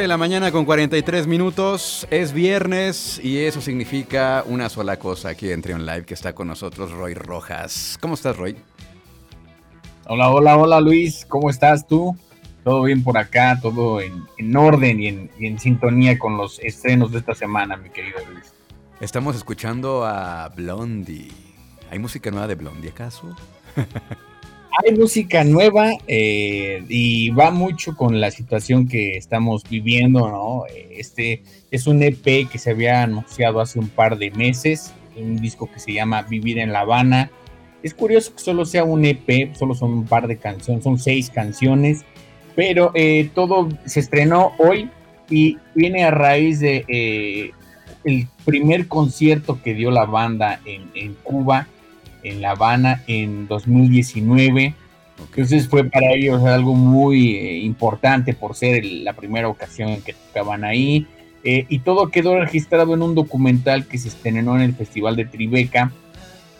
De la mañana con 43 minutos. Es viernes y eso significa una sola cosa aquí en Trion Live que está con nosotros Roy Rojas. ¿Cómo estás, Roy? Hola, hola, hola Luis. ¿Cómo estás tú? Todo bien por acá, todo en, orden y en, y en sintonía con los estrenos de esta semana, mi querido Luis. Estamos escuchando a Blondie. ¿Hay música nueva de Blondie acaso? hay música nueva eh, y va mucho con la situación que estamos viviendo, ¿no? Este es un EP que se había anunciado hace un par de meses, un disco que se llama Vivir en La Habana. Es curioso que solo sea un EP, solo son un par de canciones, son seis canciones, pero eh, todo se estrenó hoy y viene a raíz de eh, el primer concierto que dio la banda en, en Cuba en La Habana en 2019. Entonces fue para ellos algo muy eh, importante por ser la primera ocasión en que tocaban ahí. Eh, y todo quedó registrado en un documental que se estrenó en el Festival de Tribeca,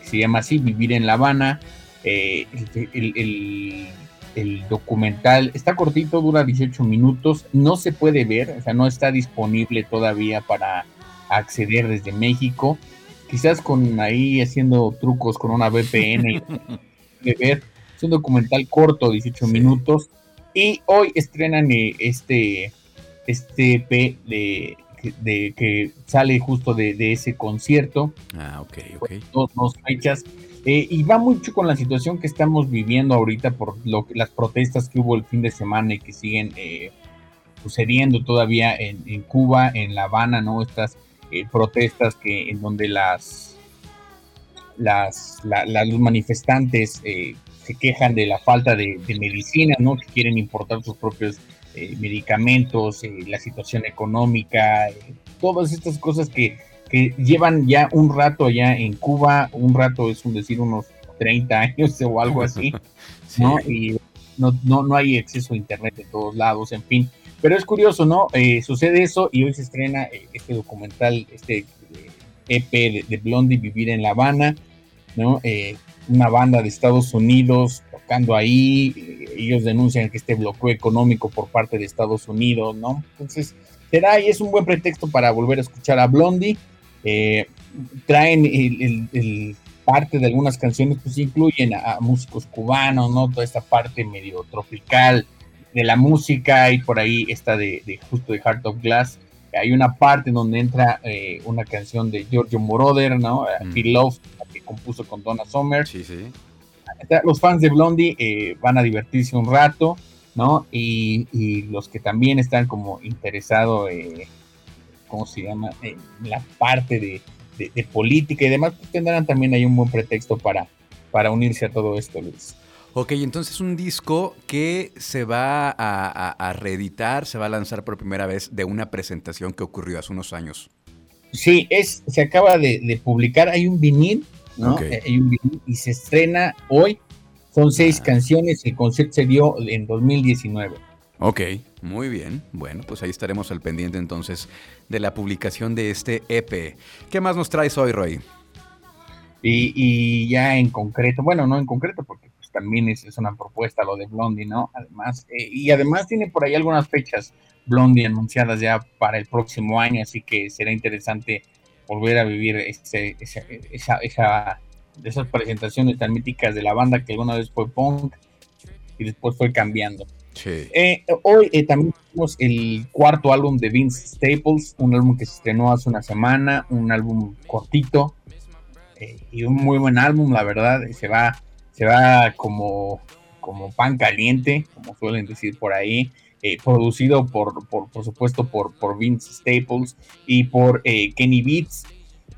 que se llama así, Vivir en La Habana. Eh, el, el, documental está cortito, dura 18 minutos, no se puede ver, o sea, no está disponible todavía para acceder desde México quizás con ahí haciendo trucos con una VPN de ver. Es un documental corto, 18 minutos. Y hoy estrenan eh, este, este EP de, de, que sale justo de, ese concierto. Ah, ok, ok. Dos, dos fechas. Eh, y va mucho con la situación que estamos viviendo ahorita por lo, las protestas que hubo el fin de semana y que siguen eh, sucediendo todavía en, en, Cuba, en La Habana, ¿no? Estas eh, protestas que en donde las las, los manifestantes eh, se quejan de la falta de, medicina, ¿no? Que quieren importar sus propios eh, medicamentos, la situación económica, todas estas cosas que, que, llevan ya un rato allá en Cuba, un rato es un decir unos 30 años o algo así, ¿no? Y no, no, no hay acceso a internet en todos lados, en fin. Pero es curioso, ¿no? Eh, sucede eso y hoy se estrena eh, este documental, este EP eh, e de, Blondie, Vivir en La Habana, ¿no? una banda de Estados Unidos tocando ahí, ellos denuncian que este bloqueo económico por parte de Estados Unidos, ¿no? Entonces, será y es un buen pretexto para volver a escuchar a Blondie. traen el, parte de algunas canciones, pues incluyen a, a músicos cubanos, ¿no? Toda esta parte medio tropical, de la música y por ahí está de, justo de Heart of Glass. Hay una parte donde entra eh, una canción de Giorgio Moroder, ¿no? Mm. Feel Love, que compuso con Donna Summer. Sí, sí. Los fans de Blondie eh, van a divertirse un rato, ¿no? Y, los que también están como interesados, eh, ¿cómo se llama? En la parte de, política y demás, pues tendrán también ahí un buen pretexto para, para unirse a todo esto, Luis. Ok, entonces un disco que se va a, reeditar, se va a lanzar por primera vez de una presentación que ocurrió hace unos años. Sí, es, se acaba de, publicar, hay un vinil, ¿no? Eh, hay un vinil y se estrena hoy. Son seis ah. canciones, el concierto se dio en 2019. Ok, muy bien. Bueno, pues ahí estaremos al pendiente entonces de la publicación de este EP. ¿Qué más nos traes hoy, Roy? Y, y ya en concreto, bueno, no en concreto, porque pues también es, es una propuesta lo de Blondie, ¿no? Además, eh, y además tiene por ahí algunas fechas Blondie anunciadas ya para el próximo año, así que será interesante volver a vivir ese, esa, esa, esa, esas presentaciones tan míticas de la banda que alguna vez fue punk y después fue cambiando. Eh, hoy eh, también tenemos el cuarto álbum de Vince Staples, un álbum que se estrenó hace una semana, un álbum cortito eh, y un muy buen álbum, la verdad. Se va, se va como, como pan caliente, como suelen decir por ahí. producido por, por, por, supuesto por, por Vince Staples y por Kenny Beats.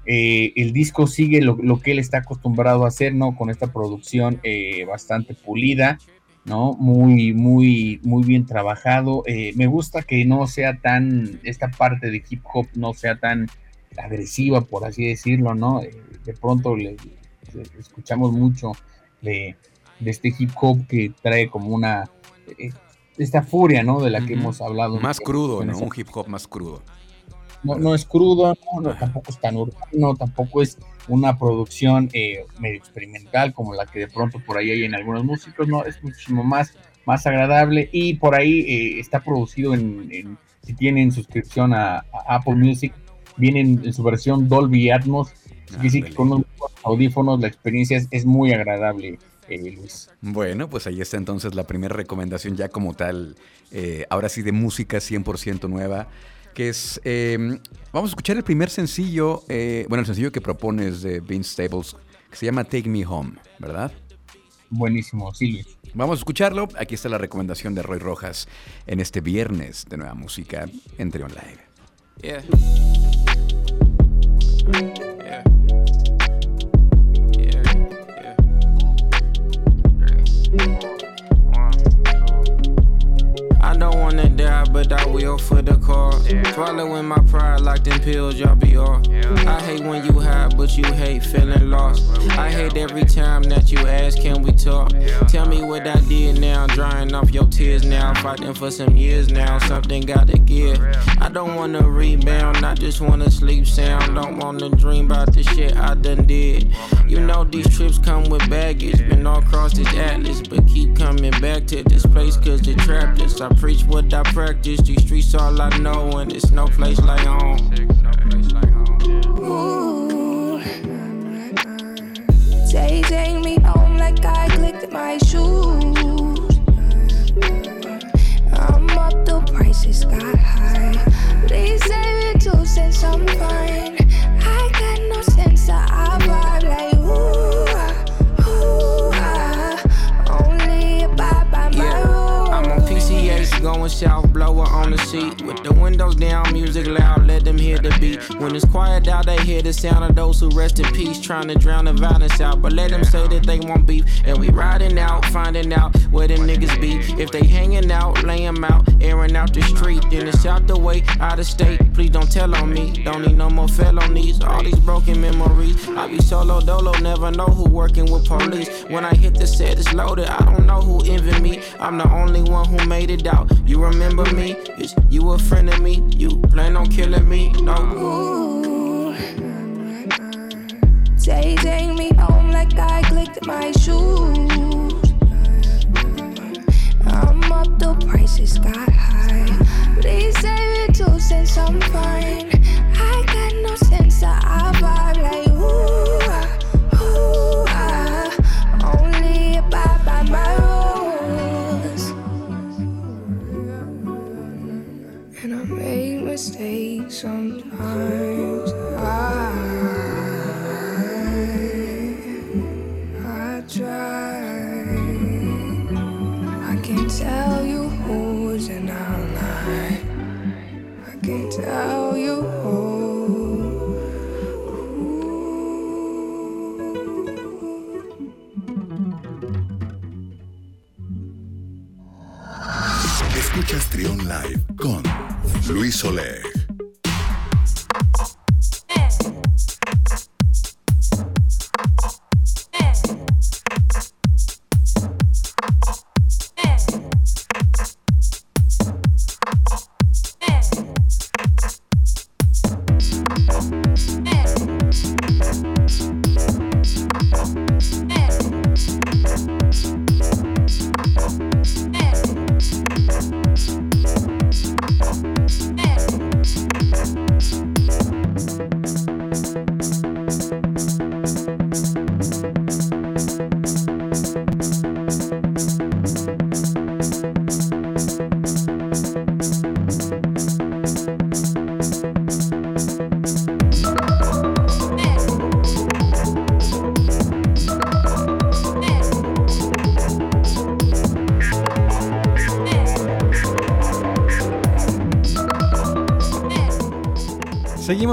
el disco sigue lo, lo, que él está acostumbrado a hacer, ¿no? Con esta producción bastante pulida, ¿no? Muy, muy, muy bien trabajado. Eh, me gusta que no sea tan, esta parte de hip hop no sea tan agresiva, por así decirlo, ¿no? Eh, de pronto le, escuchamos mucho de, este hip hop que trae como una, eh, esta furia, ¿no? De la que hemos hablado. Más crudo, ¿no? Un hip hop más crudo. No, no es crudo, no, tampoco es tan urbano, tampoco es una producción eh, medio experimental como la que de pronto por ahí hay en algunos músicos, no, es muchísimo más, más agradable y por ahí eh, está producido en, si tienen suscripción a, Apple Music, viene en, su versión Dolby Atmos, que con unos audífonos la experiencia es, muy agradable. Eh, Luis. Bueno, pues ahí está entonces la primera recomendación ya como tal, ahora sí de música 100% nueva que es... Em, vamos a escuchar el primer sencillo, eh, bueno, el sencillo que propones de Vince Staples, que se llama Take Me Home, ¿verdad? Buenísimo, sí. Vamos a escucharlo. Aquí está la recomendación de Roy Rojas en este viernes de nueva música en Trion Live. Yeah. Swallowing my pride like them pills, y'all be off. I hate when you hide, but you hate feeling lost. I hate every time that you ask, can we talk? Tell me what I did now, drying off your tears now. Fighting for some years now, something gotta give. I don't wanna rebound, I just wanna sleep sound. Don't wanna dream about the shit I done did. You know these trips come with baggage, been all across this atlas, but keep coming back to this place cause it trapped us. I preach what I practice, these streets all I know, and it's no place like home. Ooh. Say, take me home like I clicked my shoes. Prices got high. Please save it two cents, I'm fine. I got no sense, I Going south, blower on the seat with the windows down, music loud, let them hear the beat. When it's quiet out, they hear the sound of those who rest in peace, trying to drown the violence out. But let them say that they want beef, and we riding out, finding out where them niggas be. If they hanging out, lay them out, airing out the street, then it's out the way, out of state. Please don't tell on me, don't need no more felonies. All these broken memories, I be solo dolo, never know who working with police. When I hit the set, it's loaded, I don't know who envy me. I'm the only one who made it out. You remember me? Is you a friend of me? You plan on killing me? No. Ooh. Say, take me home like I clicked my shoes. I'm up, the prices got high. Please save it two cents, I'm fine. I got no sense, I vibe like Luis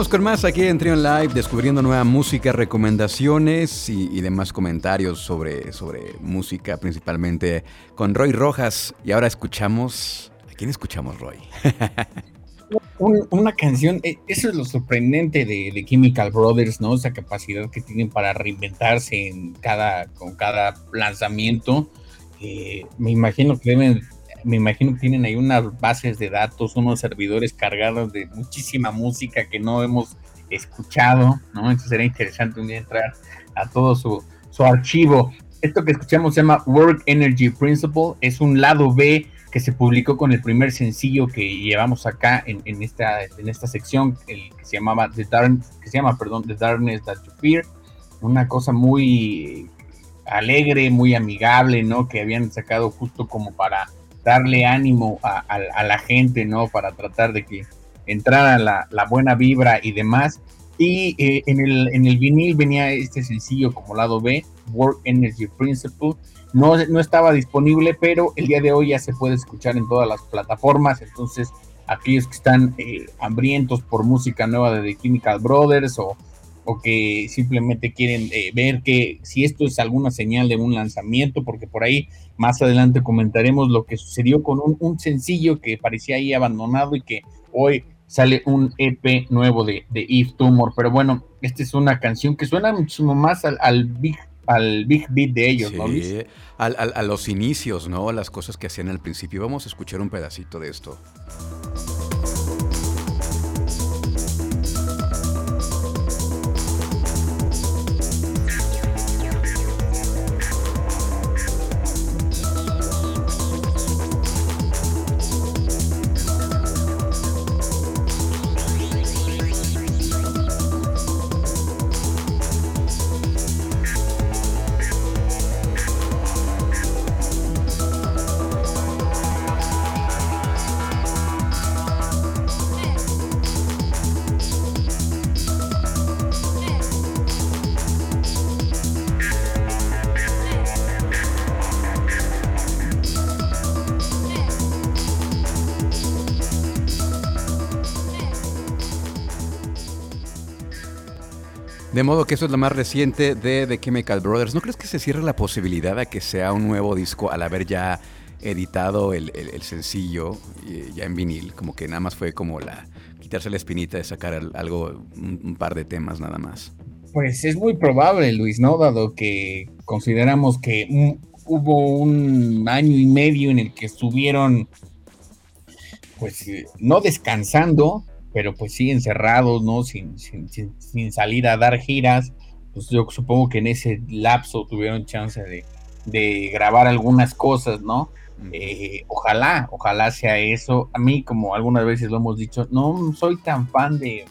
Con más aquí en Trion Live, descubriendo nueva música, recomendaciones y, demás comentarios sobre, sobre música, principalmente con Roy Rojas. Y ahora escuchamos. ¿A quién escuchamos, Roy? una canción, eh, eso es lo sorprendente de, Chemical Brothers, ¿no? Esa capacidad que tienen para reinventarse en cada, con cada lanzamiento. Eh, me imagino que deben me imagino que tienen ahí unas bases de datos, unos servidores cargados de muchísima música que no hemos escuchado, ¿no? Entonces sería interesante un día entrar a todo su, archivo. Esto que escuchamos se llama Work Energy Principle, es un lado B que se publicó con el primer sencillo que llevamos acá en, esta, en esta sección, el que se llamaba The Dark, que se llama, perdón, The Darkness That You Fear, una cosa muy alegre, muy amigable, ¿no? Que habían sacado justo como para darle ánimo a, la gente, ¿no? Para tratar de que entrara la, buena vibra y demás. Y eh, en, el, en el vinil venía este sencillo como lado B, Work Energy Principle. No, no estaba disponible, pero el día de hoy ya se puede escuchar en todas las plataformas. Entonces, aquellos que están eh, hambrientos por música nueva de The Chemical Brothers o o que simplemente quieren eh, ver que si esto es alguna señal de un lanzamiento, porque por ahí más adelante comentaremos lo que sucedió con un, sencillo que parecía ahí abandonado y que hoy sale un EP nuevo de, de Eve Tumor. Pero bueno, esta es una canción que suena muchísimo más al, big al big beat de ellos, ¿no? a los inicios, ¿no? Las cosas que hacían al principio. Vamos a escuchar un pedacito de esto. De modo que eso es lo más reciente de The Chemical Brothers. ¿No crees que se cierre la posibilidad de que sea un nuevo disco al haber ya editado el, sencillo eh, ya en vinil? Como que nada más fue como la quitarse la espinita de sacar algo, un, par de temas nada más. Pues es muy probable, Luis, ¿no? Dado que consideramos que hubo un año y medio en el que estuvieron, pues, eh, no descansando, pero pues sí encerrados, ¿no? Sin, sin, sin, salir a dar giras. Pues yo supongo que en ese lapso tuvieron chance de, grabar algunas cosas, ¿no? Eh, ojalá, ojalá sea eso. A mí, como algunas veces lo hemos dicho, no soy tan fan de,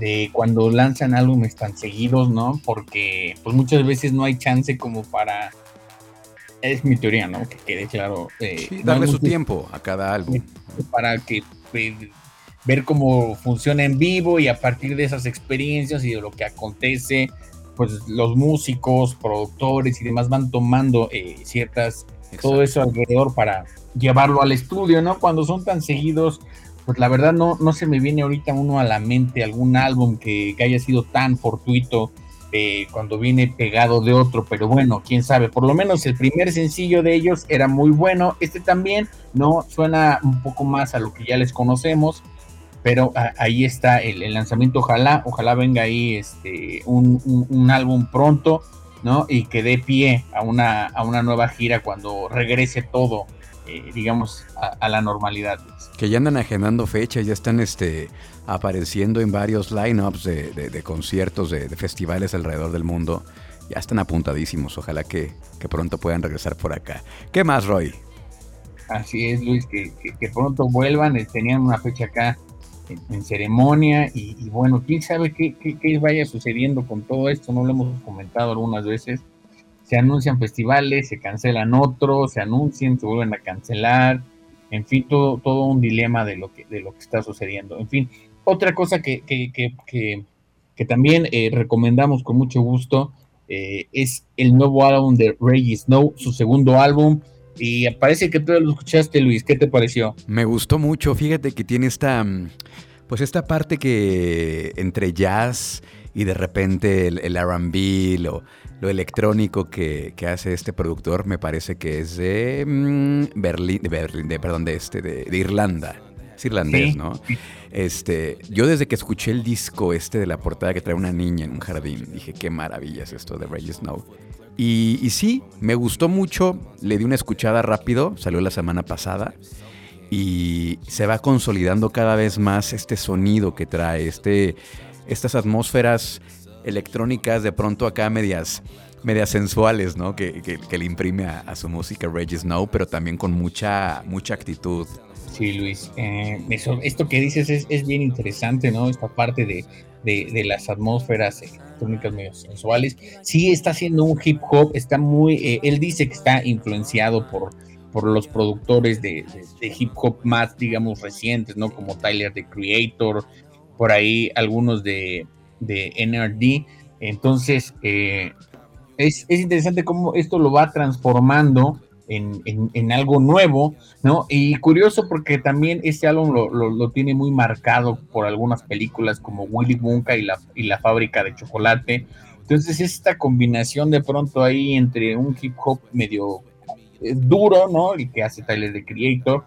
de cuando lanzan álbumes tan seguidos, ¿no? Porque pues muchas veces no hay chance como para... Es mi teoría, ¿no? Que quede claro. Eh, darle su tiempo a cada álbum. Para que pues, ver cómo funciona en vivo y a partir de esas experiencias y de lo que acontece, pues los músicos, productores y demás van tomando eh, ciertas, todo eso alrededor para llevarlo al estudio, ¿no? Cuando son tan seguidos, pues la verdad no, no se me viene ahorita uno a la mente algún álbum que, haya sido tan fortuito eh, cuando viene pegado de otro, pero bueno, quién sabe, por lo menos el primer sencillo de ellos era muy bueno, este también, ¿no? Suena un poco más a lo que ya les conocemos, pero ahí está el, lanzamiento, ojalá, ojalá venga ahí este, un, álbum pronto, ¿no? Y que dé pie a una, a una nueva gira cuando regrese todo, eh, digamos, a, la normalidad. Que ya andan agendando fechas, ya están este, apareciendo en varios lineups de, de, conciertos, de, festivales alrededor del mundo. Ya están apuntadísimos, ojalá que, pronto puedan regresar por acá. ¿Qué más, Roy? Así es, Luis, que, que pronto vuelvan, eh, tenían una fecha acá en, ceremonia y, bueno, quién sabe qué, vaya sucediendo con todo esto, no lo hemos comentado algunas veces. Se anuncian festivales, se cancelan otros, se anuncian, se vuelven a cancelar, en fin, todo, todo un dilema de lo que, de lo que está sucediendo. En fin, otra cosa que, que, también eh, recomendamos con mucho gusto eh, es el nuevo álbum de Reggie Snow, su segundo álbum. Y parece que tú lo escuchaste, Luis. ¿Qué te pareció? Me gustó mucho. Fíjate que tiene esta. Mm, Pues esta parte que entre jazz y de repente el, el RB, lo, lo, electrónico que, que, hace este productor, me parece que es de mm, Berlín, de Berlín, de, perdón, de este, de, de Irlanda. Es irlandés, sí. ¿no? Este, yo desde que escuché el disco este de la portada que trae una niña en un jardín, dije, qué maravilla es esto de Reggie Snow. Y, sí, me gustó mucho, le di una escuchada rápido, salió la semana pasada y se va consolidando cada vez más este sonido que trae, este, estas atmósferas electrónicas de pronto acá medias, medias sensuales, ¿no? Que, que, que le imprime a, a, su música Reggie Snow, pero también con mucha, mucha actitud. Sí, Luis, eh, eso, esto que dices es, es, bien interesante, ¿no? Esta parte de, de, las atmósferas electrónicas medio sensuales. Sí, está haciendo un hip hop, está muy, eh, él dice que está influenciado por, por los productores de, de, hip hop más, digamos, recientes, ¿no? Como Tyler, the Creator, por ahí algunos de, de NRD. Entonces, eh, es, es, interesante cómo esto lo va transformando en, en, en, algo nuevo, ¿no? Y curioso porque también este álbum lo, lo, lo, tiene muy marcado por algunas películas como Willy Wonka y la, y la fábrica de chocolate. Entonces, esta combinación de pronto ahí entre un hip hop medio eh, duro, ¿no? El que hace Tyler the Creator,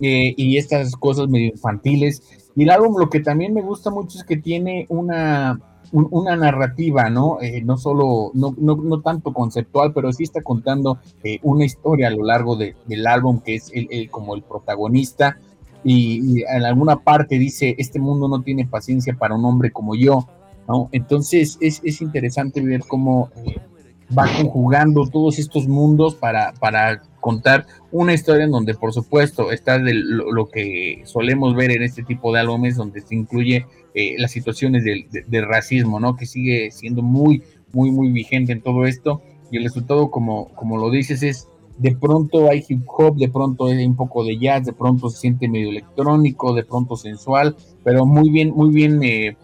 eh, y estas cosas medio infantiles. Y el álbum lo que también me gusta mucho es que tiene una, un, una narrativa, ¿no? Eh, no solo, no, no, no, tanto conceptual, pero sí está contando eh, una historia a lo largo de, del álbum que es él como el protagonista. Y, en alguna parte dice, este mundo no tiene paciencia para un hombre como yo. Entonces es, es interesante ver cómo eh, va conjugando todos estos mundos para, para contar una historia en donde por supuesto está de lo, que solemos ver en este tipo de álbumes donde se incluye eh, las situaciones del de, de racismo, ¿no? Que sigue siendo muy, muy, muy vigente en todo esto y el resultado, como, como lo dices, es de pronto hay hip hop, de pronto hay un poco de jazz, de pronto se siente medio electrónico, de pronto sensual, pero muy bien, muy bien, eh,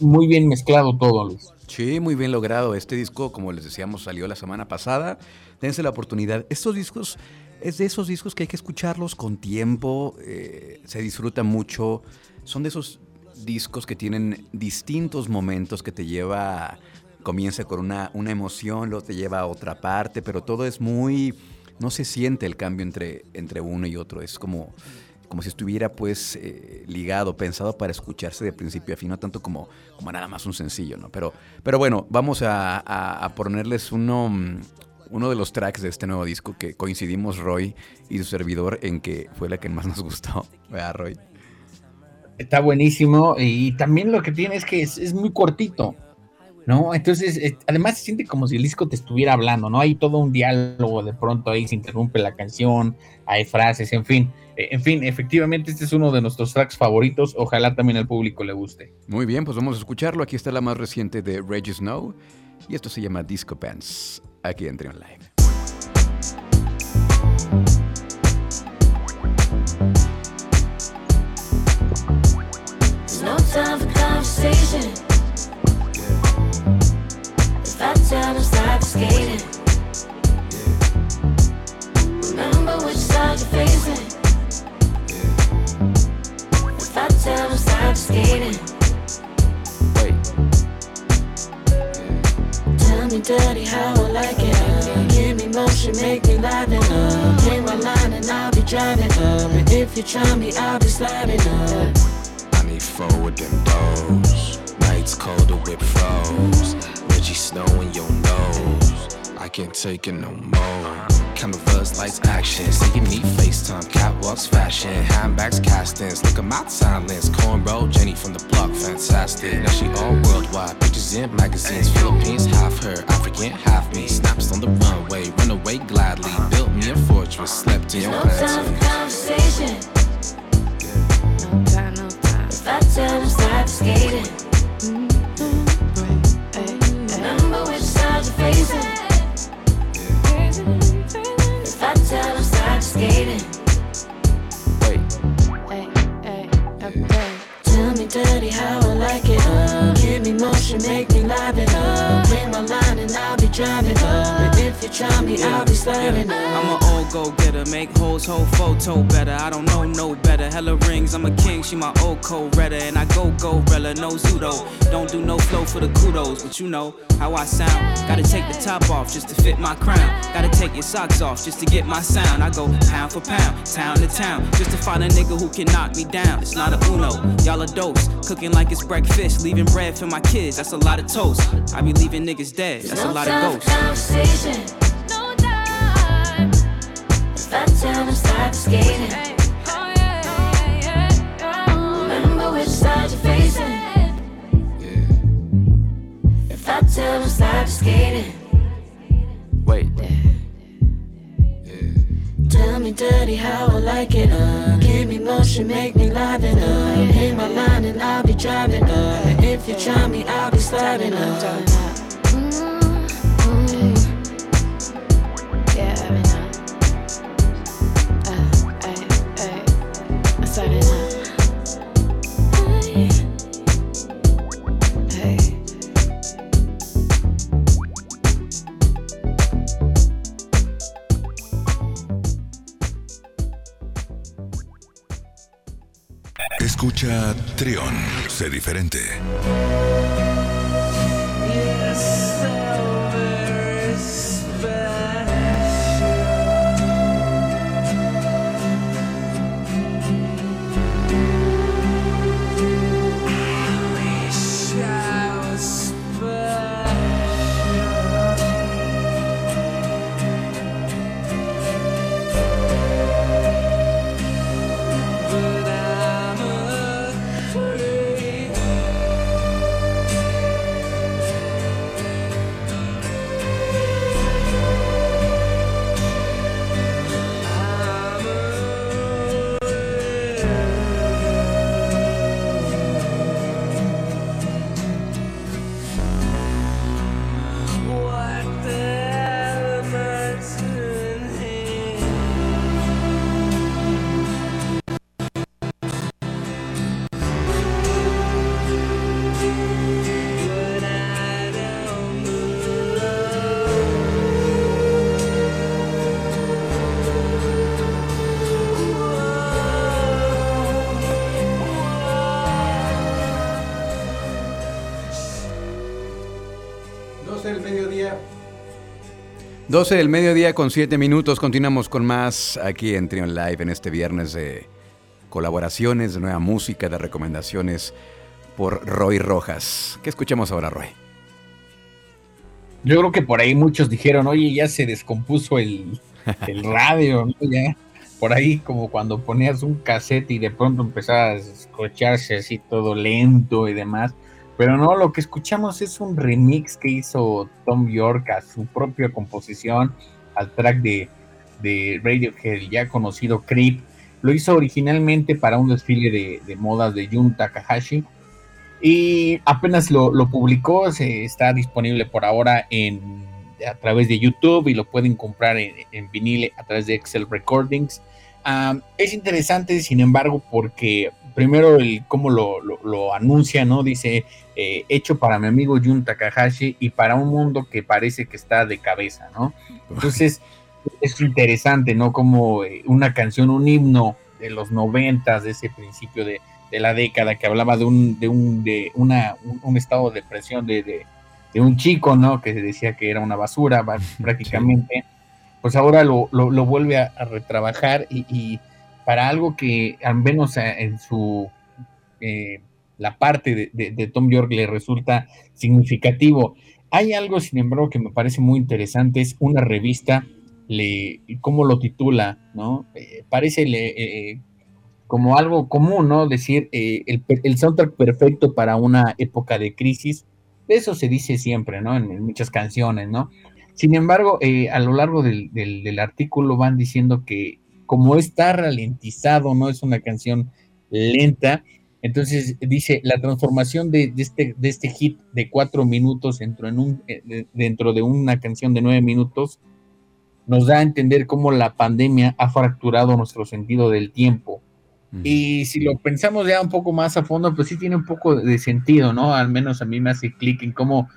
muy bien mezclado todo, Luis. Sí, muy bien logrado. Este disco, como les decíamos, salió la semana pasada. Dense la oportunidad. Estos discos es de esos discos que hay que escucharlos con tiempo. Eh, se disfruta mucho. Son de esos discos que tienen distintos momentos que te lleva. Comienza con una, una emoción, luego te lleva a otra parte, pero todo es muy. No se siente el cambio entre, entre uno y otro. Es como como si estuviera pues eh, ligado, pensado para escucharse de principio a fin, no tanto como, como nada más un sencillo, ¿no? Pero, pero bueno, vamos a, a, ponerles uno, uno de los tracks de este nuevo disco que coincidimos Roy y su servidor en que fue la que más nos gustó, ¿verdad, Roy? Está buenísimo y también lo que tiene es que es, muy cortito. ¿no? Entonces, además se siente como si el disco te estuviera hablando, ¿no? Hay todo un diálogo, de pronto ahí se interrumpe la canción, hay frases, en fin. Eh, en fin, efectivamente este es uno de nuestros tracks favoritos, ojalá también al público le guste. Muy bien, pues vamos a escucharlo, aquí está la más reciente de Reggie Snow, y esto se llama Disco Pants, aquí en Trion Live. Skating, remember which side you're facing. If I tell them stop skating, tell me dirty how I like it. Give me motion, make me up. Hit my line and I'll be driving up. And if you try me, I'll be sliding up. I need forward and those. Nights colder with froze. Reggie Snow in your nose. I can't take it no more. Cameras, lights, action. See you need FaceTime, catwalks, fashion, handbags, castings. Look at my silence. Cornrow, Jenny from the block, fantastic. Now she all worldwide. Pictures in magazines. Philippines, half her, African, half me. Snaps on the runway, run away gladly. Built me a fortress, slept in your no time for conversation. No time, no time. If I tell them stop skating. Remember which side you're facing. If I tell them stop skating. Wait. Hey, hey, okay. Tell me dirty how I like it. Uh, give me motion, make me live it up. Hit my line and I'll be driving up. But if you try me, I'll be sliding up. I'm an old go getter, make hoes whole photo better. I don't know no better. Hella rings, I'm a king, she my old co redder. And I go go rella, no pseudo. Don't do no flow for the kudos, but you know how I sound. Gotta take the top off just to fit my crown. Gotta take your socks off just to get my sound. I go pound for pound, town to town, just to find a nigga who can knock me down. It's not a uno, y'all a dose. Cooking like it's breakfast, leaving bread for my kids. That's a lot of toast. I be leaving niggas dead. That's a lot of ghosts. Conversation. No time. It's that time to start skating. Oh, Remember which side you're facing. If that time to start skating. Wait. Me dirty how I like it, uh. Give me motion, make me live it, uh. Hit my line and I'll be driving, uh. If you try me, I'll be sliding, uh Escucha Trión, sé diferente. 12 del mediodía con 7 minutos. Continuamos con más aquí en Trion Live en este viernes de colaboraciones, de nueva música, de recomendaciones por Roy Rojas. ¿Qué escuchamos ahora, Roy? Yo creo que por ahí muchos dijeron, oye, ya se descompuso el, radio, ¿no? Ya, por ahí como cuando ponías un cassette y de pronto empezaba a escucharse así todo lento y demás. Pero no, lo que escuchamos es un remix que hizo Tom York a su propia composición, al track de, de Radiohead, ya conocido Creep. Lo hizo originalmente para un desfile de, modas de Jun Takahashi. Y apenas lo, publicó, se está disponible por ahora en, a través de YouTube y lo pueden comprar en, en vinil a través de Excel Recordings. Ah, es interesante, sin embargo, porque primero el cómo lo, anuncia, ¿no? Dice, eh, hecho para mi amigo Jun Takahashi y para un mundo que parece que está de cabeza, ¿no? Entonces, es interesante, ¿no? Como eh, una canción, un himno de los noventas, de ese principio de, la década, que hablaba de un, de un, de una, un, estado de depresión de, de, un chico, ¿no? Que se decía que era una basura, prácticamente. Pues ahora lo, lo, vuelve a, retrabajar y para algo que al menos en su eh, la parte de, Tom York le resulta significativo. Hay algo, sin embargo, que me parece muy interesante, es una revista, le, ¿cómo lo titula? ¿no? Eh, parece eh, como algo común, ¿no? Decir el, el, soundtrack perfecto para una época de crisis. Eso se dice siempre, ¿no? En, muchas canciones, ¿no? Sin embargo, a lo largo del, artículo van diciendo que como está ralentizado, no es una canción lenta. Entonces dice, la transformación de, este, de este hit de cuatro minutos dentro, en un, eh, dentro de una canción de nueve minutos nos da a entender cómo la pandemia ha fracturado nuestro sentido del tiempo. Y si lo pensamos ya un poco más a fondo, pues sí tiene un poco de sentido, ¿no? Al menos a mí me hace clic en cómo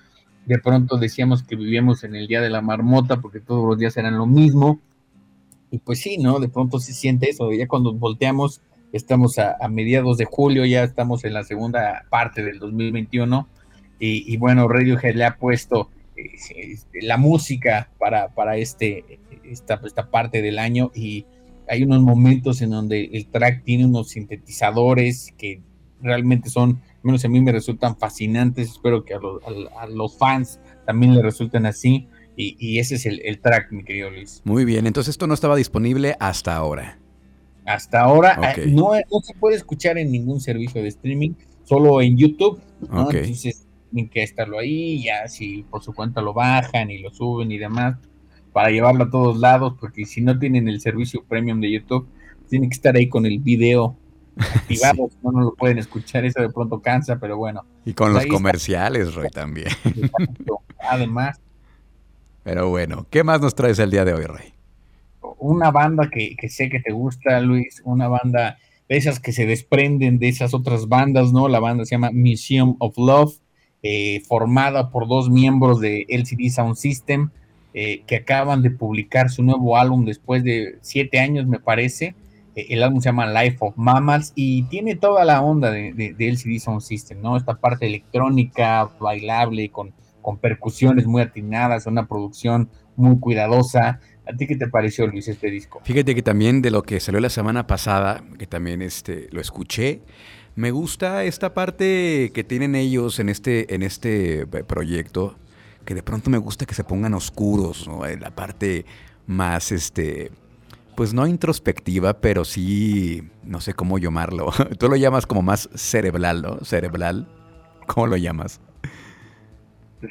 de pronto decíamos que vivíamos en el día de la marmota porque todos los días eran lo mismo. Y pues sí, ¿no? De pronto se siente eso. Ya cuando volteamos, estamos a, mediados de julio, ya estamos en la segunda parte del 2021. Y, y bueno, Radiohead le ha puesto eh, la música para, para este, esta, esta parte del año y hay unos momentos en donde el track tiene unos sintetizadores que realmente son, menos a mí me resultan fascinantes, espero que a los, a, los fans también le resulten así. Y, ese es el, track, mi querido Luis. Muy bien, entonces esto no estaba disponible hasta ahora. Hasta ahora eh, no, no, se puede escuchar en ningún servicio de streaming, solo en YouTube. Entonces tienen que estarlo ahí, ya si por su cuenta lo bajan y lo suben y demás, para llevarlo a todos lados, porque si no tienen el servicio premium de YouTube, tienen que estar ahí con el video activado, no, no lo pueden escuchar, eso de pronto cansa, pero bueno. Y con pues los comerciales, Roy, también. Además. Pero bueno, ¿qué más nos traes el día de hoy, Roy? Una banda que, sé que te gusta, Luis, una banda de esas que se desprenden de esas otras bandas, ¿no? La banda se llama Museum of Love, eh, formada por dos miembros de LCD Sound System, eh, que acaban de publicar su nuevo álbum después de siete años, me parece. Eh, el álbum se llama Life of Mammals y tiene toda la onda de, de, LCD Sound System, ¿no? Esta parte electrónica, bailable, con, con percusiones muy atinadas, una producción muy cuidadosa. ¿A ti qué te pareció, Luis, este disco? Fíjate que también de lo que salió la semana pasada, que también este, lo escuché, me gusta esta parte que tienen ellos en este, en este proyecto, que de pronto me gusta que se pongan oscuros, ¿no? La parte más, este, pues no introspectiva, pero sí, no sé cómo llamarlo. Tú lo llamas como más cerebral, ¿no? Cerebral. ¿Cómo lo llamas?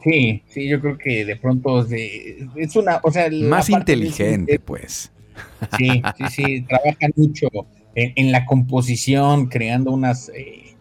Sí, sí, yo creo que de pronto es una, o sea, más inteligente, pues. Sí, sí, sí, trabajan mucho en, la composición, creando unas eh,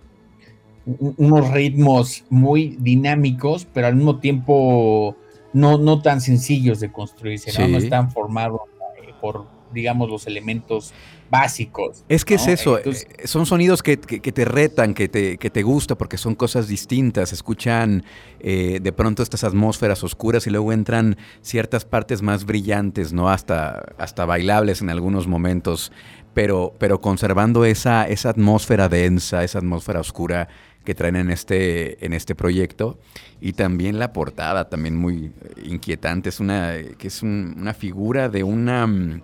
unos ritmos muy dinámicos, pero al mismo tiempo no, no tan sencillos de construirse, ¿no? están formados eh, por, digamos, los elementos básicos. Es que es eso, eh, son sonidos que, te retan, que te, que te gusta, porque son cosas distintas, escuchan eh, de pronto estas atmósferas oscuras y luego entran ciertas partes más brillantes, ¿no? Hasta, hasta bailables en algunos momentos, pero, pero conservando esa, esa atmósfera densa, esa atmósfera oscura que traen en este, en este proyecto. Y también la portada, también muy eh, inquietante, es una, que es una figura de una, mm,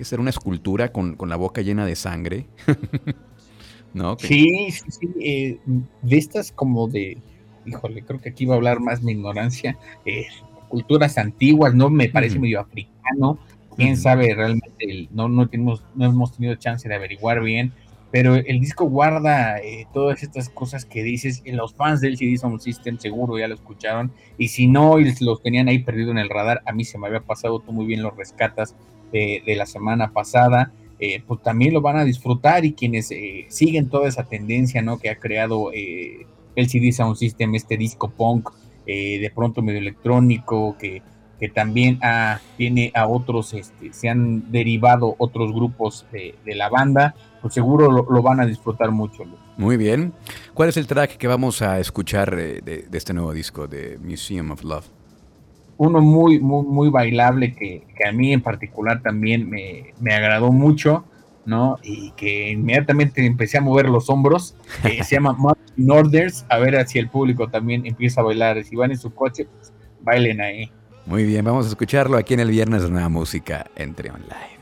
que ser una escultura con, la boca llena de sangre. ¿No? Sí, sí, sí, eh, de estas como de, híjole, creo que aquí va a hablar más mi ignorancia, eh, culturas antiguas, ¿no? Me parece medio africano, quién sabe realmente, no, no, tenemos, no hemos tenido chance de averiguar bien, pero el disco guarda eh, todas estas cosas que dices, y los fans del CD Sound System seguro ya lo escucharon, y si no, los tenían ahí perdido en el radar, a mí se me había pasado, tú muy bien los rescatas de la semana pasada, eh, pues también lo van a disfrutar, y quienes eh, siguen toda esa tendencia, ¿no? Que ha creado el CD Sound System, este disco punk, de pronto medio electrónico, que que también tiene a otros, este, se han derivado otros grupos de, la banda, pues seguro lo, van a disfrutar mucho. Muy bien. ¿Cuál es el track que vamos a escuchar eh, de, este nuevo disco de Museum of Love? Uno muy, muy, muy bailable que, a mí en particular también me, agradó mucho, ¿no? Y que inmediatamente empecé a mover los hombros. se llama Martin Orders. A ver si el público también empieza a bailar. Si van en su coche, pues bailen ahí. Muy bien, vamos a escucharlo aquí en el Viernes de Nueva Música entre online.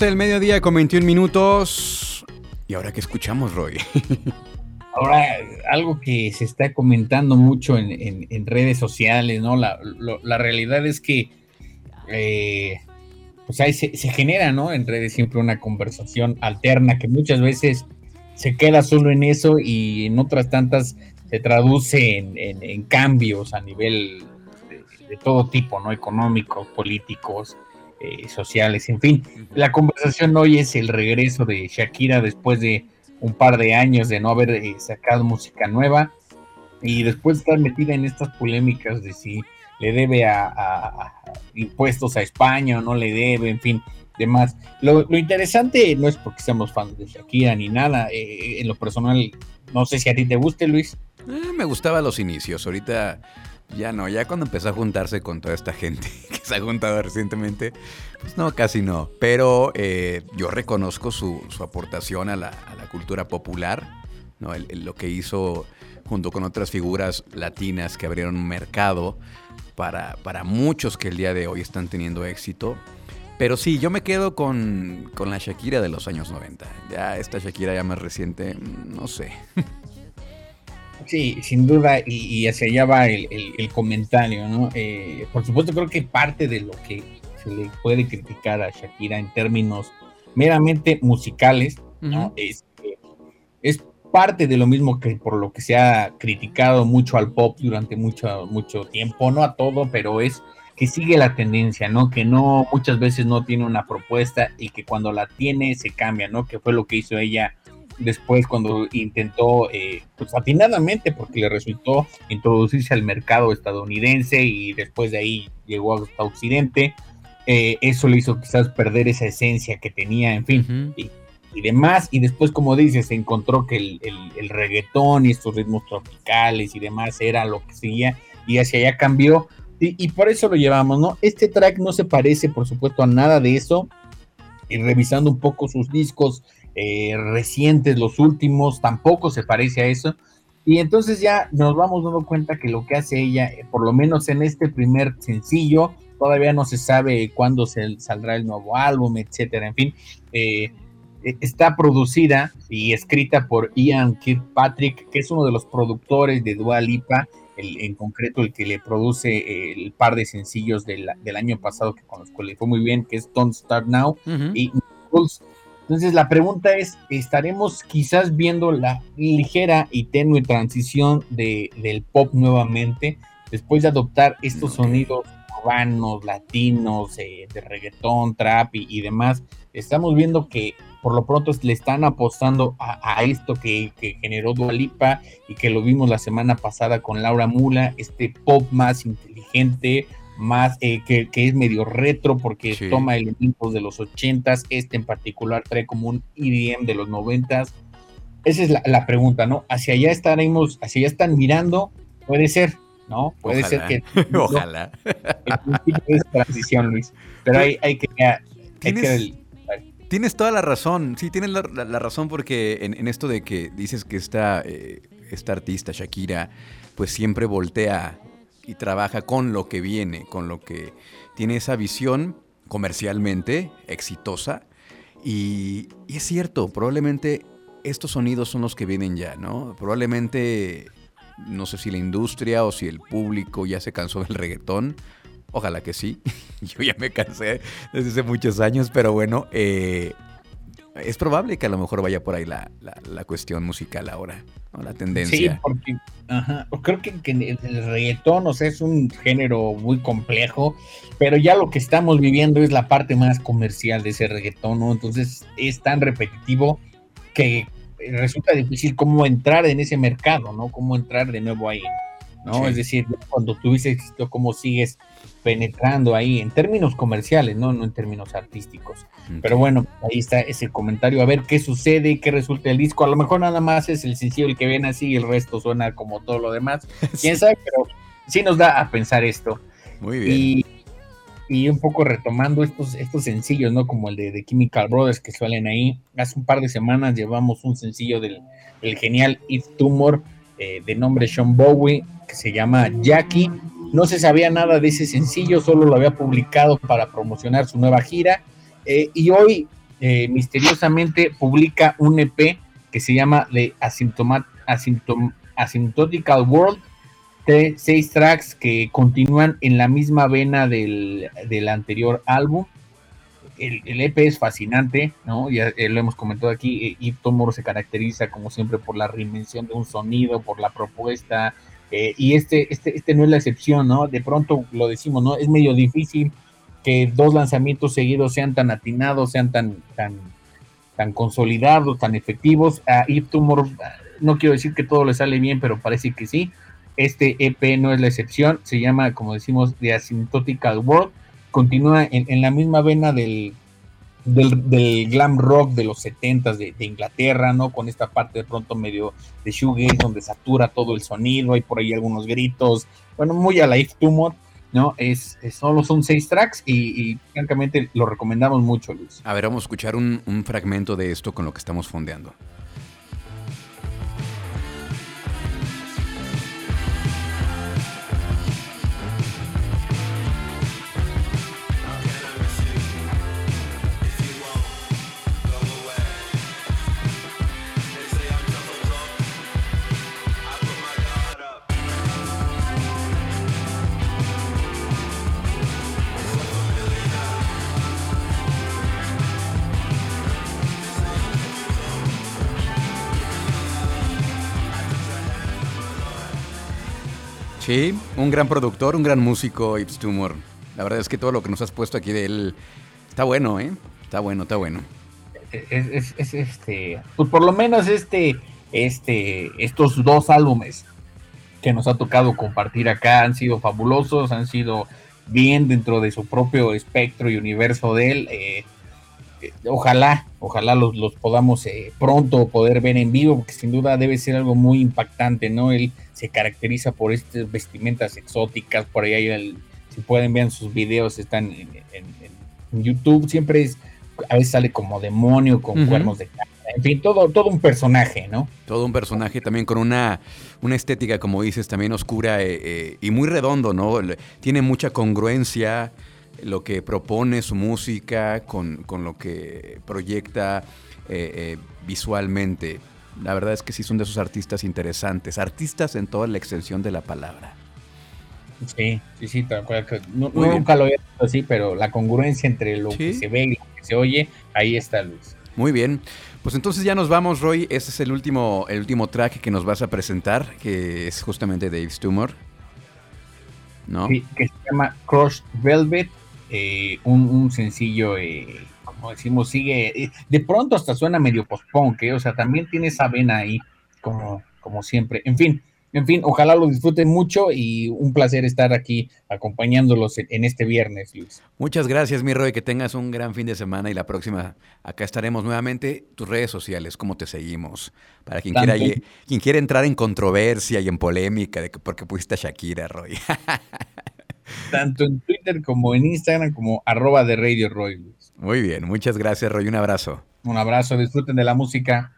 12 del mediodía con 21 minutos. ¿Y ahora qué escuchamos, Roy? Ahora, algo que se está comentando mucho en, en- redes sociales, ¿no? La, la realidad es que, eh, pues se, se genera, ¿no? En redes siempre una conversación alterna que muchas veces se queda solo en eso y en otras tantas se traduce en, en- en cambios a nivel de, de todo tipo, ¿no? Económicos, políticos, eh, sociales, en fin. La conversación hoy es el regreso de Shakira después de un par de años de no haber eh, sacado música nueva y después de estar metida en estas polémicas de si le debe a, a- a impuestos a España o no le debe, en fin, demás. Lo, lo interesante no es porque seamos fans de Shakira ni nada, eh, en lo personal, no sé si a ti te guste, Luis. Eh, me gustaba los inicios. Ahorita ya no. Ya cuando empezó a juntarse con toda esta gente que se ha juntado recientemente, pues no, casi no. Pero eh, yo reconozco su, su aportación a la, cultura popular, ¿no? Lo que hizo junto con otras figuras latinas que abrieron un mercado para, para muchos que el día de hoy están teniendo éxito. Pero sí, yo me quedo con, con la Shakira de los años 90. Ya esta Shakira ya más reciente, mm, no sé. Sí, sin duda, y, y hacia allá va el, el- el comentario, ¿no? Eh, por supuesto, creo que parte de lo que se le puede criticar a Shakira en términos meramente musicales, ¿no? Ujú. es, es parte de lo mismo que por lo que se ha criticado mucho al pop durante mucho, mucho tiempo, no a todo, pero es que sigue la tendencia, ¿no? Que no, muchas veces no tiene una propuesta y que cuando la tiene se cambia, ¿no? Que fue lo que hizo ella después cuando intentó, eh, pues atinadamente, porque le resultó introducirse al mercado estadounidense y después de ahí llegó hasta Occidente. Eh, eso le hizo quizás perder esa esencia que tenía, en fin, y demás. Y después, como dices, se encontró que el, el- el reggaetón y estos ritmos tropicales y demás era lo que seguía y hacia allá cambió. Y, y por eso lo llevamos, ¿no? Este track no se parece, por supuesto, a nada de eso. Y revisando un poco sus discos eh, recientes, los últimos, tampoco se parece a eso. Y entonces ya nos vamos dando cuenta que lo que hace ella, eh, por lo menos en este primer sencillo, todavía no se sabe cuándo se saldrá el nuevo álbum, etcétera. En fin, eh, eh, está producida y escrita por Ian Kirkpatrick, que es uno de los productores de Dua Lipa, el- en concreto el que le produce el par de sencillos del, del año pasado que con los que le fue muy bien, que es Don't Start Now Ujú. y Impulse. Entonces la pregunta es, ¿estaremos quizás viendo la ligera y tenue transición de, del pop nuevamente después de adoptar estos sonidos urbanos, latinos, eh, de reggaetón, trap y, y demás? Estamos viendo que por lo pronto le están apostando a, a esto que, que generó Dualipa y que lo vimos la semana pasada con Laura Mula, este pop más inteligente, más eh, que, que es medio retro porque Sí. toma elementos de los ochentas, este en particular trae como un EDM de los noventas. Esa es la, la pregunta, ¿no? Hacia allá estaremos, hacia allá están mirando, puede ser, ¿no? Puede Ojalá. ser que Ojalá. esa transición, Luis. Pero hay, hay que, hay ¿Tienes- que Tienes toda la razón, sí, tienes la, la- la razón porque en, en esto de que dices que esta, eh, esta artista, Shakira, pues siempre voltea y trabaja con lo que viene, con lo que tiene esa visión comercialmente exitosa. Y, es cierto, probablemente estos sonidos son los que vienen ya, ¿no? Probablemente, no sé si la industria o si el público ya se cansó del reggaetón. Ojalá que sí. Yo ya me cansé desde hace muchos años, pero bueno, eh, es probable que a lo mejor vaya por ahí la, la- la cuestión musical ahora, ¿no? la Sí, tendencia. porque ajá, creo que, que el reggaetón, o sea, es un género muy complejo, pero ya lo que estamos viviendo es la parte más comercial de ese reggaetón, ¿no? Entonces es tan repetitivo que resulta difícil cómo entrar en ese mercado, ¿no? Cómo entrar de nuevo ahí, ¿no? Sí. Es decir, cuando tuviste éxito, cómo sigues penetrando ahí en términos comerciales, no, no en términos artísticos. Pero bueno, ahí está ese comentario, a ver qué sucede, qué resulta el disco. A lo mejor nada más es el sencillo el que ven así y el resto suena como todo lo demás. Quién sabe, pero sí nos da a pensar esto. Muy bien. Y, y un poco retomando estos, estos sencillos, ¿no? Como el de, de, Chemical Brothers que suelen ahí. Hace un par de semanas llevamos un sencillo del, del genial If Tumor eh, de nombre Sean Bowie que se llama Jackie. No se sabía nada de ese sencillo, solo lo había publicado para promocionar su nueva gira. Eh, y hoy, eh, misteriosamente, publica un EP que se llama The Asymptomat Asymptom Asymptotical World. De seis tracks que continúan en la misma vena del, del anterior álbum. El, EP es fascinante, ¿no? Ya eh, lo hemos comentado aquí. Eh, Tomor se caracteriza, como siempre, por la reinvención de un sonido, por la propuesta, eh, y este, este, este no es la excepción, ¿no? De pronto lo decimos, ¿no? Es medio difícil que dos lanzamientos seguidos sean tan atinados, sean tan, tan, tan consolidados, tan efectivos. A Eve Tumor, no quiero decir que todo le sale bien, pero parece que sí. Este EP no es la excepción, se llama, como decimos, The Asymptotical World. Continúa en, en la misma vena del, del, del, glam rock de los 70 de, de, Inglaterra, ¿no? Con esta parte de pronto medio de shoegaze donde satura todo el sonido, hay por ahí algunos gritos, bueno, muy a la If Tumor, ¿no? Es, solo son seis tracks y, francamente lo recomendamos mucho, Luis. A ver, vamos a escuchar un fragmento de esto con lo que estamos fondeando. Un gran productor, un gran músico, Ips Tumor. La verdad es que todo lo que nos has puesto aquí de él está bueno, ¿eh? Está bueno, está bueno. Es, es, es este, pues por lo menos este, este, estos dos álbumes que nos ha tocado compartir acá han sido fabulosos, han sido bien dentro de su propio espectro y universo de él. Eh, ojalá, ojalá los, los podamos eh, pronto poder ver en vivo, porque sin duda debe ser algo muy impactante, ¿no? Él se caracteriza por estas vestimentas exóticas, por ahí, el, si pueden ver sus videos, están en, en, en, YouTube, siempre es, a veces sale como demonio, con uh -huh. cuernos de cara, en fin, todo, todo un personaje, ¿no? Todo un personaje también con una, una estética, como dices, también oscura eh, eh, y muy redondo, ¿no? Tiene mucha congruencia lo que propone su música con, con lo que proyecta eh, eh, visualmente. La verdad es que sí son de esos artistas interesantes, artistas en toda la extensión de la palabra. Sí, sí, sí, no, no nunca lo había visto así, pero la congruencia entre lo ¿Sí? que se ve y lo que se oye, ahí está Luis. Muy bien. Pues entonces ya nos vamos, Roy. Este es el último, el último track que nos vas a presentar, que es justamente Dave's Tumor. ¿No? Sí, que se llama Crushed Velvet eh, un, un, sencillo, eh, como decimos, sigue, eh, de pronto hasta suena medio post-punk, o sea, también tiene esa vena ahí, como, como siempre. En fin, en fin, ojalá lo disfruten mucho y un placer estar aquí acompañándolos en, en este viernes, Luis. Muchas gracias, mi Roy, que tengas un gran fin de semana y la próxima acá estaremos nuevamente. Tus redes sociales, ¿cómo te seguimos? Para quien quiera, quien quiera entrar en controversia y en polémica de que porque pusiste a Shakira, Roy. tanto en Twitter como en Instagram como arroba de Radio Roy. Muy bien, muchas gracias Roy, un abrazo. Un abrazo, disfruten de la música.